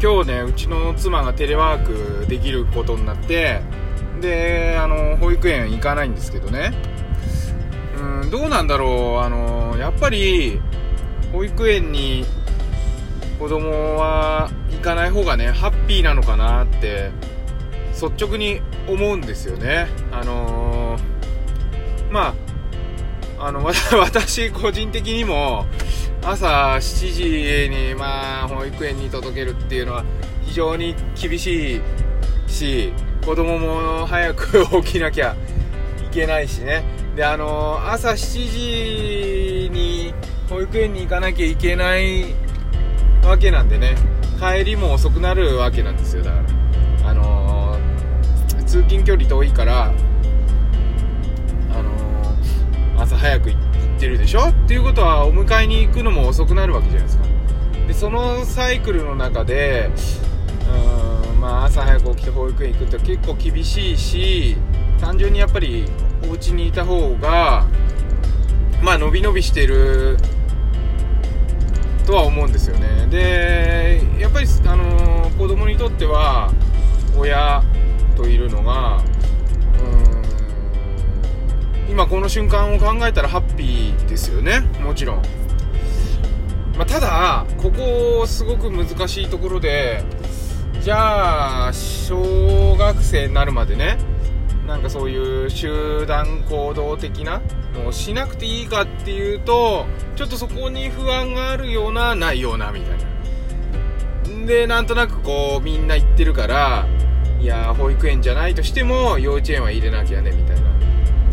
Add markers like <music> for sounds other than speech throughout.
今日ねうちの妻がテレワークできることになってであの保育園行かないんですけどね。うんどうなんだろう。あのやっぱり保育園に子供は行かない方がねハッピーなのかなって率直に思うんですよね。あの、まああの <laughs> 私個人的にも朝7時にまあ保育園に届けるっていうのは非常に厳しいし子供も早く起きなきゃいけないしね。であの朝7時に保育園に行かなきゃいけないわけなんでね帰りも遅くなるわけなんですよ。だからあの、通勤距離遠いからあの、朝早く行ってるでしょ？っていうことはお迎えに行くのも遅くなるわけじゃないですか。でそのサイクルの中でうんまあ朝早く起きて保育園行くって結構厳しいし単純にやっぱりお家にいた方がまあ伸び伸びしてるとは思うんですよね。でやっぱり、あのー、子供にとっては親といるのがうん今この瞬間を考えたらハッピーですよね。もちろん、まあ、ただここすごく難しいところでじゃあ小学生になるまでねなんかそういう集団行動的なのをしなくていいかっていうとちょっとそこに不安があるようなないようなみたいな。でなんとなくこうみんな言ってるからいや保育園じゃないとしても幼稚園は入れなきゃねみたいな。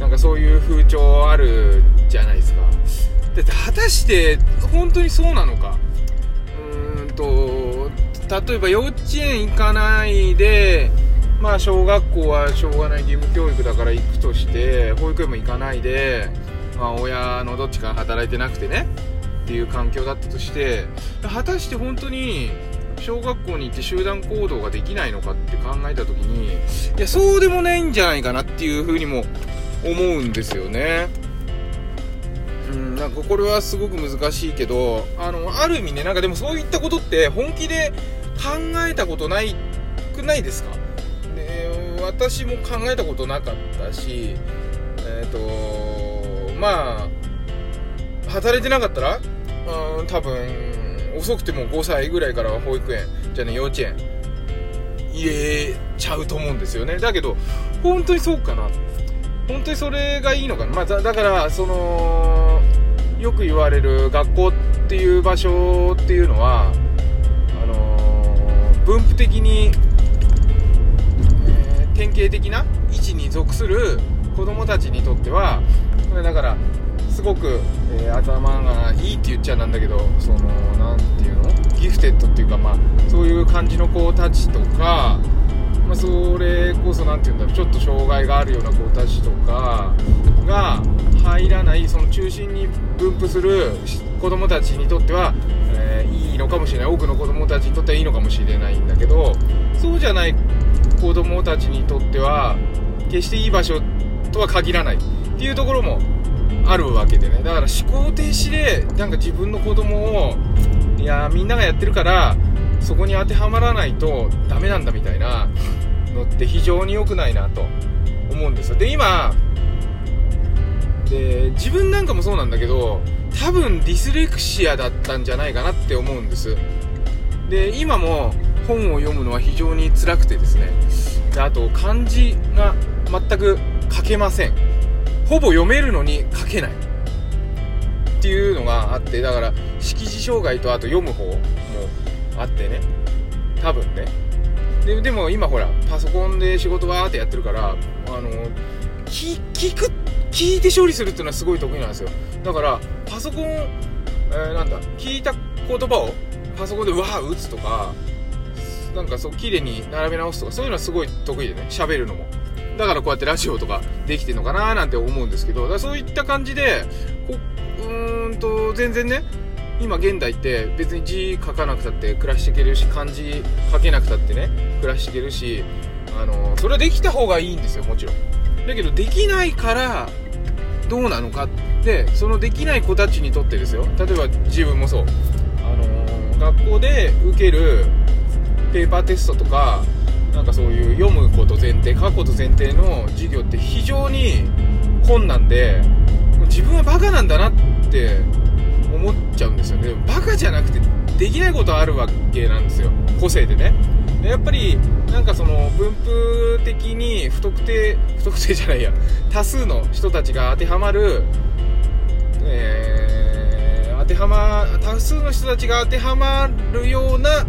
なんかそういう風潮あるじゃないですかだって果たして本当にそうなのかうーんと例えば幼稚園行かないでまあ小学校はしょうがない義務教育だから行くとして保育園も行かないで、まあ、親のどっちか働いてなくてねっていう環境だったとして果たして本当に小学校に行って集団行動ができないのかって考えた時にいやそうでもないんじゃないかなっていうふうにも思うんですよね。なんかこれはすごく難しいけどあのある意味ねなんかでもそういったことって本気で考えたことないくないですか？で私も考えたことなかったしえっ、ー、とまあ働いてなかったらうん多分遅くても5歳ぐらいからは保育園じゃね幼稚園入れちゃうと思うんですよね。だけど本当にそうかな。本当にそれがいいのかな、まあ、だからそのよく言われる学校っていう場所っていうのはあのー、分布的にえ典型的な位置に属する子供たちにとってはだからすごく、えー、頭がいいって言っちゃなんだけどその何て言うの？ギフテッドっていうかまあそういう感じの子たちとか、まあ、それこそ何て言うんだろうちょっと障害があるような子たちとかが入らないその中心に分布する子供たちにとっては、えー、いいのかもしれない。多くの子供たちにとってはいいのかもしれないんだけどそうじゃない子供たちにとっては決していい場所とは限らない。っていうところもあるわけでね。だから思考停止でなんか自分の子供をいやみんながやってるからそこに当てはまらないとダメなんだみたいなのって非常に良くないなと思うんですよ。で今で自分なんかもそうなんだけど多分ディスレクシアだったんじゃないかなって思うんです。で今も本を読むのは非常に辛くてですね。であと漢字が全く書けません。ほぼ読めるのに書けない。っていうのがあってだから識字障害とあと読む方もあってね。多分ね。ででも今ほらパソコンで仕事わーってやってるからあの聞く聞いて処理するっていうのはすごい得意なんですよ。だからパソコン、えー、なんだ聞いた言葉をパソコンでわー打つとかなんかそう綺麗に並べ直すとかそういうのはすごい得意でね喋るのも。だからこうやってラジオとかできてるのかななんて思うんですけどだそういった感じでこうーんと全然ね今現代って別に字書かなくたって暮らしていけるし漢字書けなくたってね暮らしていけるしあのそれはできた方がいいんですよもちろん。だけどできないからどうなのかでそのできない子たちにとってですよ。例えば自分もそう。あの学校で受けるペーパーテストとかなんかそういう読むこと前提書くこと前提の授業って非常に困難で自分はバカなんだなって思っちゃうんですよね。でもバカじゃなくてできないことあるわけなんですよ。個性でね。やっぱりなんかその分布的に不特定不特定じゃないや。多数の人たちが当てはまる、えー、当てはま多数の人たちが当てはまるような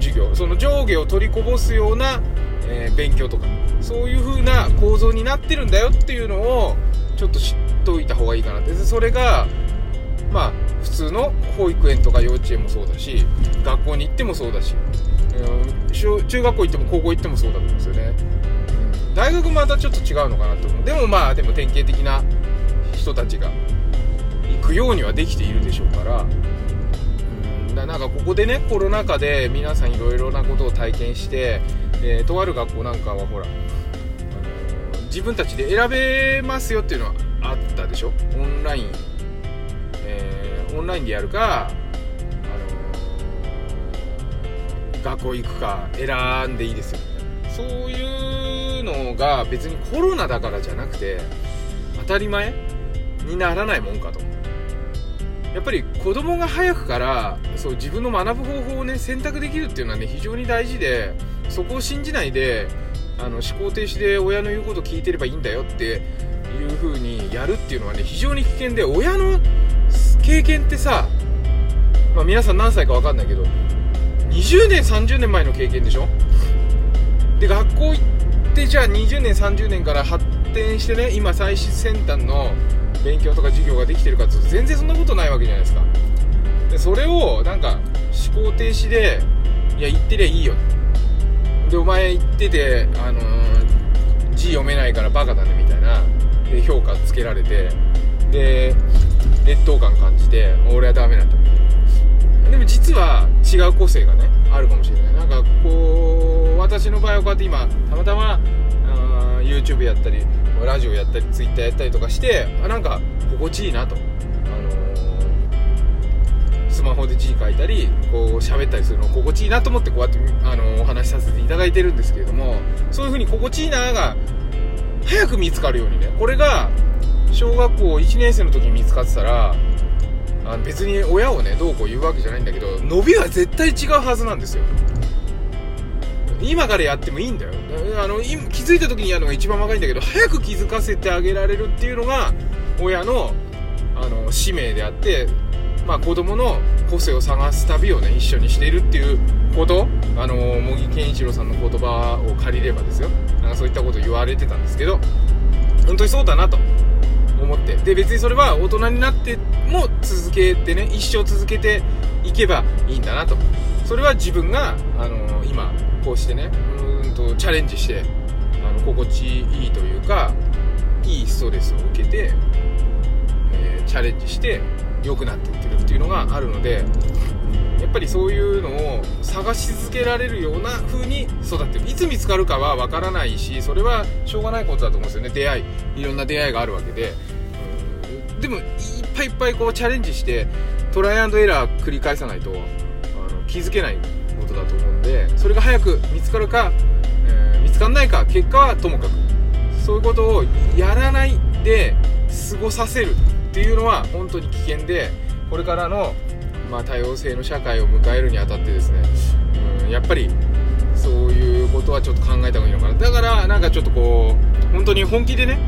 授業。その上下を取りこぼすような、えー、勉強とか。そういう風な構造になってるんだよっていうのをちょっと知っといた方がいいかなって。それがまあ通の保育園とか幼稚園もそうだし学校に行ってもそうだし、うん、中学校行っても高校行ってもそうだと思うんですよね、うん、大学またちょっと違うのかなと思う。でもまあでも典型的な人たちが行くようにはできているでしょうからだなんかここでねコロナ禍で皆さんいろいろなことを体験して、えー、とある学校なんかはほら、あのー、自分たちで選べますよっていうのはあったでしょ？オンライン、えー、オンラインでやるか、あのー、学校行くか選んでいいですよ。そういうのが別にコロナだからじゃなくて当たり前にならないもんかと。やっぱり子供が早くからそう自分の学ぶ方法をね選択できるっていうのはね非常に大事でそこを信じないであの思考停止で親の言うこと聞いてればいいんだよっていう風にやるっていうのはね非常に危険で親の経験ってさ、まあ、皆さん何歳か分かんないけど20年30年前の経験でしょ？で学校行ってじゃあ20年30年から発展してね今最先端の勉強とか授業ができてるかっていうと全然そんなことないわけじゃないですか。でそれをなんか思考停止でいや言ってりゃいいよ。でお前言っててあのー、字読めないからバカだねみたいなで評価つけられてで劣等感感じて俺はダメなんだでも実は違う個性がねあるかもしれない。なんかこう私の場合はこうやって今たまたま YouTube やったりラジオやったり Twitter やったりとかしてあなんか心地いいなと、あのー、スマホで字書いたりこう喋ったりするの心地いいなと思ってこうやって、あのー、お話しさせていただいてるんですけれどもそういう風に心地いいなが早く見つかるようにねこれが小学校1年生の時に見つかってたらあの別に親をねどうこう言うわけじゃないんだけど伸びは絶対違うはずなんですよ。今からやってもいいんだよ。あの気づいた時にやるのが一番若いんだけど早く気づかせてあげられるっていうのが親のあの使命であって、まあ、子供の個性を探す旅をね一緒にしているっていうことあの茂木健一郎さんの言葉を借りればですよ。なんかそういったこと言われてたんですけど本当にそうだなと。思って。で別にそれは大人になっても続けてね一生続けていけばいいんだなと。それは自分があの今こうしてねうんとチャレンジしてあの心地いいというかいいストレスを受けて、えー、チャレンジして良くなっていってるっていうのがあるのでやっぱりそういうのを探し続けられるような風に育ってる。いつ見つかるかはわからないしそれはしょうがないことだと思うんですよね。出会い。いろんな出会いがあるわけで。でもいっぱいいっぱいこうチャレンジしてトライアンドエラー繰り返さないとあの気づけないことだと思うんでそれが早く見つかるか、えー、見つかんないか結果はともかく。そういうことをやらないで過ごさせるっていうのは本当に危険でこれからの、まあ、多様性の社会を迎えるにあたってですねうんやっぱりそういうことはちょっと考えた方がいいのかな。だからなんかちょっとこう本当に本気でね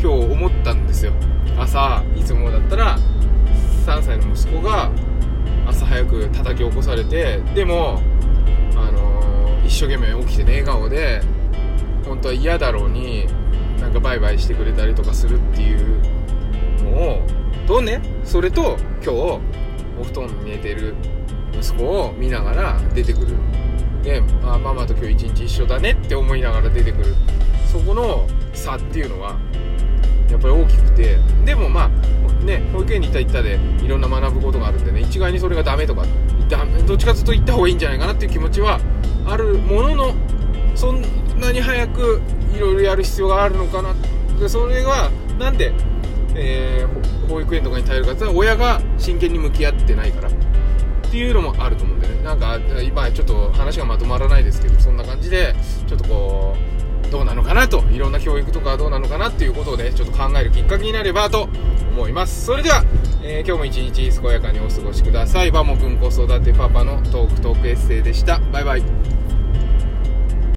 今日思ったんですよ。朝いつもだったら3歳の息子が朝早く叩き起こされてでもあのー、一生懸命起きてね笑顔で本当は嫌だろうになんかバイバイしてくれたりとかするっていうのをとねそれと今日お布団に寝てる息子を見ながら出てくる。で、あ、ママと今日一日一緒だねって思いながら出てくる。そこの差っていうのはやっぱり大きくて。でもまあね保育園に行った行ったでいろんな学ぶことがあるんでね一概にそれがダメとかどっちかというと行った方がいいんじゃないかなっていう気持ちはあるもののそんなに早くいろいろやる必要があるのかなでそれはなんで、えー、保育園とかに頼るかって親が真剣に向き合ってないから。っていうのもあると思うんでね。なんか今ちょっと話がまとまらないですけどそんな感じでちょっとこうどうなのかなといろんな教育とかどうなのかなっていうことでちょっと考えるきっかけになればと思います。それでは、えー、今日も一日健やかにお過ごしください。バモくん子育てパパのトークトークエッセイでした。バイバイ。